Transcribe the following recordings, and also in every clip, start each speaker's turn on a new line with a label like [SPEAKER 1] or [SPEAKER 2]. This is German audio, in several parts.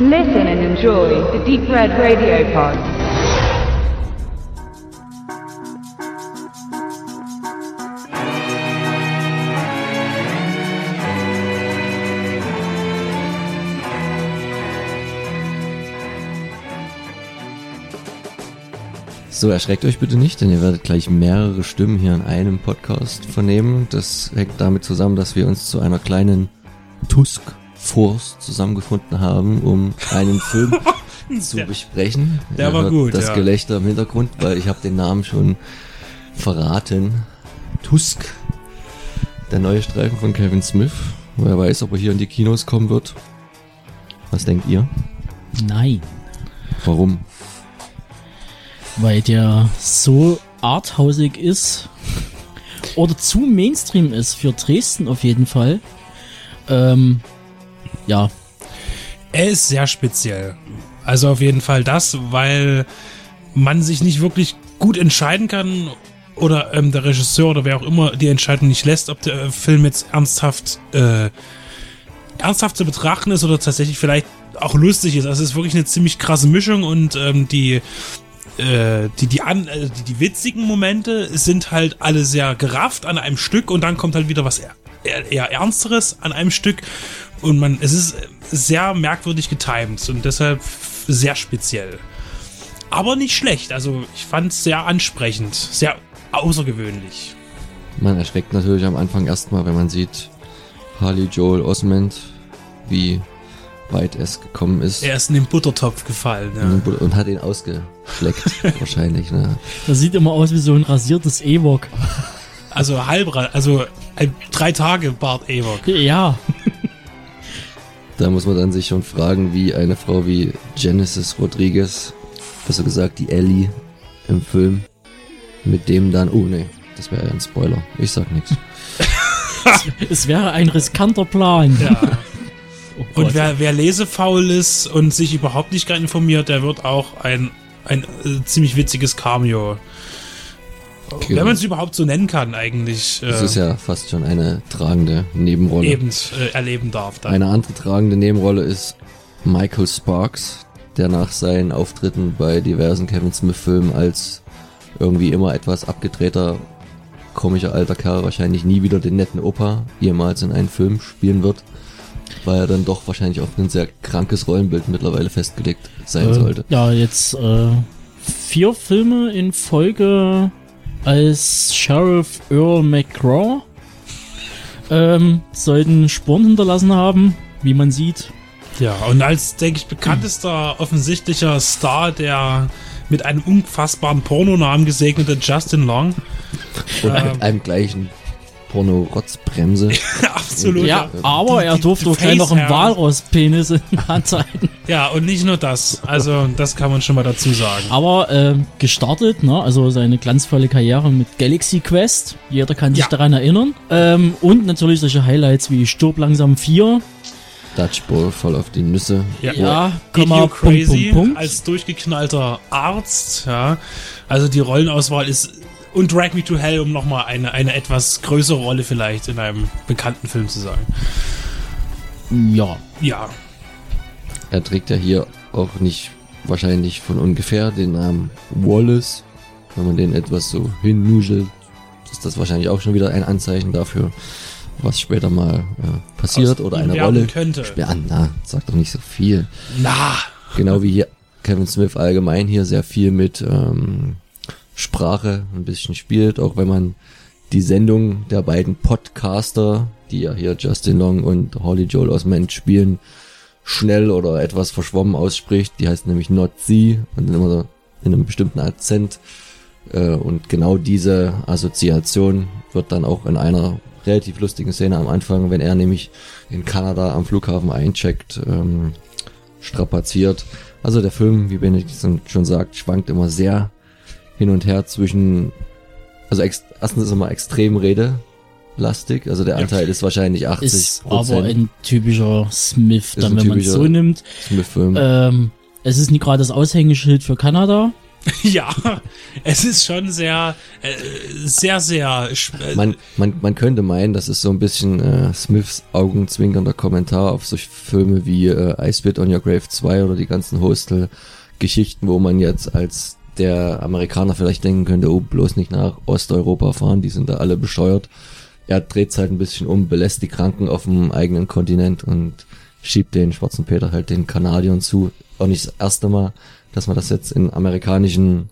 [SPEAKER 1] Listen and enjoy the Deep Red Radio Pod.
[SPEAKER 2] So, erschreckt euch bitte nicht, denn ihr werdet gleich mehrere Stimmen hier in einem Podcast vernehmen. Das hängt damit zusammen, dass wir uns zu einer kleinen Tusk Force zusammengefunden haben, um einen Film zu
[SPEAKER 3] Der-
[SPEAKER 2] besprechen.
[SPEAKER 3] der
[SPEAKER 2] Ihr
[SPEAKER 3] war
[SPEAKER 2] hört
[SPEAKER 3] gut,
[SPEAKER 2] Das
[SPEAKER 3] ja.
[SPEAKER 2] Gelächter im Hintergrund, weil ich habe den Namen schon verraten. Tusk, der neue Streifen von Kevin Smith. Wer weiß, ob er hier in die Kinos kommen wird. Was denkt ihr?
[SPEAKER 4] Nein,
[SPEAKER 2] Warum?
[SPEAKER 4] weil der so arthausig ist oder zu Mainstream ist für Dresden auf jeden Fall. Ähm, ja,
[SPEAKER 3] Er ist sehr speziell. Also auf jeden Fall das, weil man sich nicht wirklich gut entscheiden kann oder ähm, der Regisseur oder wer auch immer die Entscheidung nicht lässt, ob der äh, Film jetzt ernsthaft äh, ernsthaft zu betrachten ist oder tatsächlich vielleicht auch lustig ist. Also es ist wirklich eine ziemlich krasse Mischung und ähm, die äh, die, die, an, äh, die, die witzigen Momente sind halt alle sehr gerafft an einem Stück und dann kommt halt wieder was eher, eher, eher Ernsteres an einem Stück und man, es ist sehr merkwürdig getimed und deshalb sehr speziell. Aber nicht schlecht, also ich fand es sehr ansprechend, sehr außergewöhnlich.
[SPEAKER 2] Man erschreckt natürlich am Anfang erstmal, wenn man sieht Harley Joel Osment, wie weit es gekommen ist.
[SPEAKER 3] Er ist in den Buttertopf gefallen. Ja.
[SPEAKER 2] Und hat ihn ausgeschleckt, wahrscheinlich. Ne?
[SPEAKER 4] das sieht immer aus wie so ein rasiertes Ewok.
[SPEAKER 3] Also halb, also drei Tage Bart Ewok.
[SPEAKER 4] Ja,
[SPEAKER 2] Da muss man dann sich schon fragen, wie eine Frau wie Genesis Rodriguez, besser gesagt die Ellie im Film, mit dem dann, oh nee, das wäre ja ein Spoiler. Ich sag nichts.
[SPEAKER 4] es wäre ein riskanter Plan.
[SPEAKER 3] Ja.
[SPEAKER 4] Oh.
[SPEAKER 3] Und wer, wer lesefaul ist und sich überhaupt nicht gerade informiert, der wird auch ein, ein äh, ziemlich witziges Cameo. Wenn man es überhaupt so nennen kann, eigentlich.
[SPEAKER 2] Das
[SPEAKER 3] äh,
[SPEAKER 2] ist ja fast schon eine tragende Nebenrolle.
[SPEAKER 3] eben äh, erleben darf. Dann.
[SPEAKER 2] Eine andere tragende Nebenrolle ist Michael Sparks, der nach seinen Auftritten bei diversen Kevin Smith-Filmen als irgendwie immer etwas abgedrehter, komischer alter Kerl wahrscheinlich nie wieder den netten Opa jemals in einen Film spielen wird, weil er dann doch wahrscheinlich auf ein sehr krankes Rollenbild mittlerweile festgelegt sein
[SPEAKER 4] Äh,
[SPEAKER 2] sollte.
[SPEAKER 4] Ja, jetzt äh, vier Filme in Folge als Sheriff Earl McGraw ähm, sollten Spuren hinterlassen haben, wie man sieht.
[SPEAKER 3] Ja, und als, denke ich, bekanntester offensichtlicher Star der mit einem unfassbaren Pornonamen gesegnete Justin Long.
[SPEAKER 2] Und
[SPEAKER 3] ähm,
[SPEAKER 2] mit einem gleichen Porno-Rotzbremse.
[SPEAKER 3] Absolut.
[SPEAKER 4] Ja, aber
[SPEAKER 3] Die-
[SPEAKER 4] er durfte auch gleich noch einen. Walross-Penis in der Hand halten.
[SPEAKER 3] Ja, und nicht nur das. Also, das kann man schon mal dazu sagen.
[SPEAKER 4] Aber ähm, gestartet, ne? also seine glanzvolle Karriere mit Galaxy Quest. Jeder kann sich
[SPEAKER 3] Ja.
[SPEAKER 4] daran erinnern. Ähm, und natürlich solche Highlights wie Stirb langsam 4.
[SPEAKER 2] Dutchball voll auf die Nüsse.
[SPEAKER 3] Ja,
[SPEAKER 4] Ja, Komma, Punkt,
[SPEAKER 3] Crazy
[SPEAKER 4] Punkt, Punkt.
[SPEAKER 3] als durchgeknallter Arzt, ja. Also die Rollenauswahl ist und Drag Me to Hell, um nochmal eine, eine etwas größere Rolle vielleicht in einem bekannten Film zu sagen.
[SPEAKER 4] Ja,
[SPEAKER 3] Ja,
[SPEAKER 2] Er trägt ja hier auch nicht wahrscheinlich von ungefähr den Namen Wallace. Wenn man den etwas so hinnuschelt, ist das wahrscheinlich auch schon wieder ein Anzeichen dafür, was später mal äh, passiert
[SPEAKER 3] Aus
[SPEAKER 2] oder eine Rolle.
[SPEAKER 3] könnte.
[SPEAKER 2] sp- Ah, na, sag doch nicht so viel.
[SPEAKER 3] na,
[SPEAKER 2] Genau wie hier Kevin Smith allgemein hier sehr viel mit ähm, Sprache ein bisschen spielt, auch wenn man die Sendung der beiden Podcaster, die ja hier Justin Long und Holly Joel Osment spielen, schnell oder etwas verschwommen ausspricht. Die heißt nämlich Not Sie und immer so in einem bestimmten Akzent. Äh, und genau diese Assoziation wird dann auch in einer relativ lustigen Szene am Anfang, wenn er nämlich in Kanada am Flughafen eincheckt, ähm, strapaziert. Also der Film, wie Benedikt schon sagt, schwankt immer sehr hin und her zwischen, also erstens ist er mal redelastig, also der
[SPEAKER 3] Ja.
[SPEAKER 2] Anteil ist wahrscheinlich 80
[SPEAKER 4] ist aber ein typischer Smith, dann
[SPEAKER 2] ein
[SPEAKER 4] wenn man es so nimmt.
[SPEAKER 2] Smith-Film.
[SPEAKER 4] Ähm, es ist nicht gerade das Aushängeschild für Kanada.
[SPEAKER 3] Ja, es ist schon sehr, äh, sehr, sehr. Äh,
[SPEAKER 2] man, man, man könnte meinen, das ist so ein bisschen äh, Smiths augenzwinkernder Kommentar auf solche Filme wie äh, I Spit on Your Grave 2 oder die ganzen Hostel-Geschichten, wo man jetzt als der Amerikaner vielleicht denken könnte, oh, bloß nicht nach Osteuropa fahren, die sind da alle bescheuert. Er dreht halt ein bisschen um, belässt die Kranken auf dem eigenen Kontinent und schiebt den schwarzen Peter halt den Kanadiern zu. Auch nicht das erste Mal, dass man das jetzt in amerikanischen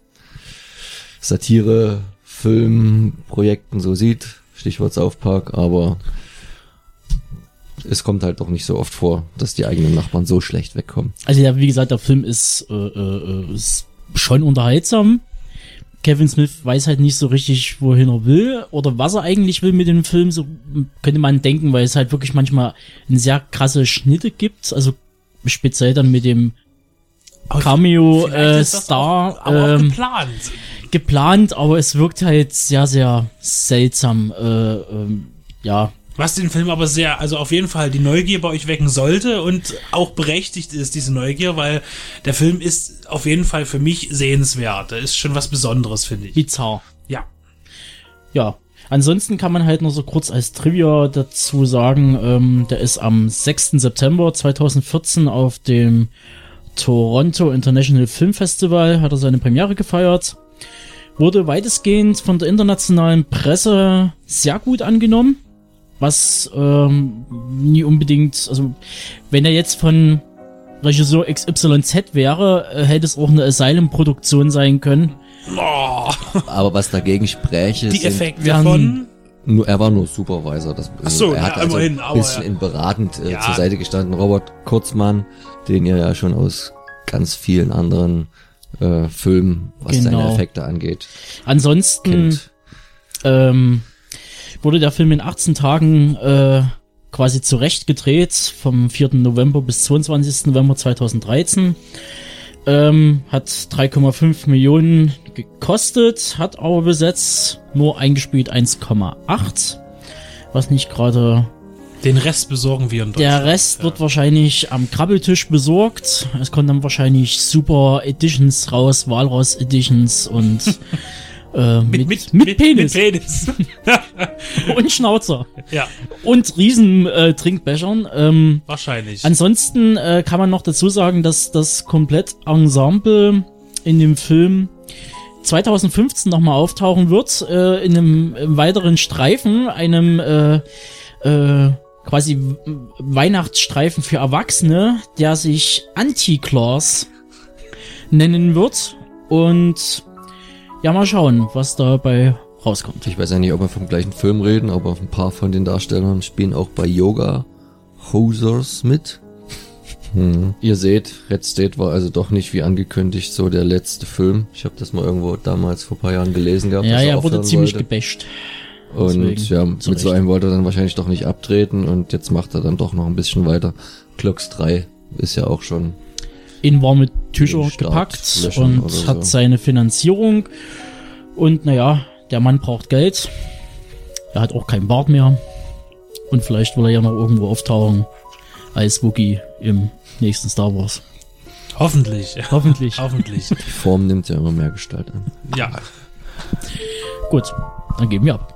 [SPEAKER 2] Satire, Filmprojekten so sieht. Stichwort South Park, aber es kommt halt doch nicht so oft vor, dass die eigenen Nachbarn so schlecht wegkommen.
[SPEAKER 4] Also ja, wie gesagt, der Film ist, äh, äh, ist schon unterhaltsam. Kevin Smith weiß halt nicht so richtig, wohin er will oder was er eigentlich will mit dem Film. So könnte man denken, weil es halt wirklich manchmal sehr krasse Schnitte gibt. Also speziell dann mit dem Cameo äh, Star
[SPEAKER 3] auch, aber
[SPEAKER 4] ähm,
[SPEAKER 3] geplant.
[SPEAKER 4] geplant, aber es wirkt halt sehr, sehr seltsam. Äh, ähm, ja,
[SPEAKER 3] Was den Film aber sehr, also auf jeden Fall die Neugier bei euch wecken sollte und auch berechtigt ist, diese Neugier, weil der Film ist auf jeden Fall für mich sehenswert. Da ist schon was Besonderes, finde ich.
[SPEAKER 4] bizarr.
[SPEAKER 3] Ja.
[SPEAKER 4] Ja. Ansonsten kann man halt noch so kurz als Trivia dazu sagen, ähm, der ist am 6. September 2014 auf dem Toronto International Film Festival, hat er seine Premiere gefeiert. Wurde weitestgehend von der internationalen Presse sehr gut angenommen. Was ähm, nie unbedingt, also wenn er jetzt von Regisseur XYZ wäre, äh, hätte es auch eine Asylum-Produktion sein können.
[SPEAKER 3] Oh,
[SPEAKER 2] Aber was dagegen spräche,
[SPEAKER 3] die
[SPEAKER 2] sind
[SPEAKER 3] Effekte
[SPEAKER 4] haben-
[SPEAKER 3] von.
[SPEAKER 2] Nur, er war nur Supervisor. Das,
[SPEAKER 3] Ach so,
[SPEAKER 2] er
[SPEAKER 3] ja,
[SPEAKER 2] hat also
[SPEAKER 3] immerhin,
[SPEAKER 2] ein bisschen
[SPEAKER 3] ja.
[SPEAKER 2] in beratend äh,
[SPEAKER 3] Ja.
[SPEAKER 2] zur Seite gestanden. Robert Kurzmann, den ihr ja schon aus ganz vielen anderen äh, Filmen, was
[SPEAKER 4] Genau.
[SPEAKER 2] seine Effekte angeht,
[SPEAKER 4] Ansonsten
[SPEAKER 2] kennt.
[SPEAKER 4] ähm, wurde der Film in 18 Tagen äh, quasi zurecht gedreht, vom 4. November bis 22. November 2013. Ähm, hat 3,5 Millionen gekostet, hat aber bis jetzt nur eingespielt 1,8. Was nicht gerade.
[SPEAKER 3] Den Rest besorgen wir in
[SPEAKER 4] Der
[SPEAKER 3] Deutschland.
[SPEAKER 4] Rest wird wahrscheinlich am Krabbeltisch besorgt. Es kommen dann wahrscheinlich super Editions raus, Walross Editions und äh, mit, mit, mit, Penis
[SPEAKER 3] Mit Penis.
[SPEAKER 4] und Schnauzer.
[SPEAKER 3] ja,
[SPEAKER 4] Und riesen äh, Trinkbechern. Ähm,
[SPEAKER 3] wahrscheinlich.
[SPEAKER 4] ansonsten äh, kann man noch dazu sagen, dass das Komplett-Ensemble in dem Film 2015 nochmal auftauchen wird, äh, in einem im weiteren Streifen, einem äh, äh, quasi Weihnachtsstreifen für Erwachsene, der sich Anti-Claus nennen wird. Und ja, mal schauen, was dabei rauskommt.
[SPEAKER 2] Ich weiß ja nicht, ob wir vom gleichen Film reden, aber ein paar von den Darstellern spielen auch bei Yoga Hosers mit. Hm. Ihr seht, Red State war also doch nicht wie angekündigt so der letzte Film. Ich habe das mal irgendwo damals vor ein paar Jahren gelesen gehabt.
[SPEAKER 4] Ja,
[SPEAKER 2] er
[SPEAKER 4] ja, wurde ziemlich
[SPEAKER 2] wollte.
[SPEAKER 4] gebasht.
[SPEAKER 2] Und
[SPEAKER 4] Deswegen,
[SPEAKER 2] ja, mit so
[SPEAKER 4] Recht.
[SPEAKER 2] einem wollte er dann wahrscheinlich doch nicht abtreten und jetzt macht er dann doch noch ein bisschen weiter. Clocks 3 ist ja auch schon
[SPEAKER 4] in warme Tücher gepackt und
[SPEAKER 2] oder
[SPEAKER 4] hat
[SPEAKER 2] so.
[SPEAKER 4] seine Finanzierung. Und naja, der Mann braucht Geld. Er hat auch keinen Bart mehr. Und vielleicht will er ja noch irgendwo auftauchen als Wookie im nächsten Star Wars.
[SPEAKER 3] Hoffentlich.
[SPEAKER 4] Hoffentlich.
[SPEAKER 3] Hoffentlich.
[SPEAKER 2] die Form nimmt ja immer mehr Gestalt an.
[SPEAKER 3] ja.
[SPEAKER 4] Gut, dann geben wir ab.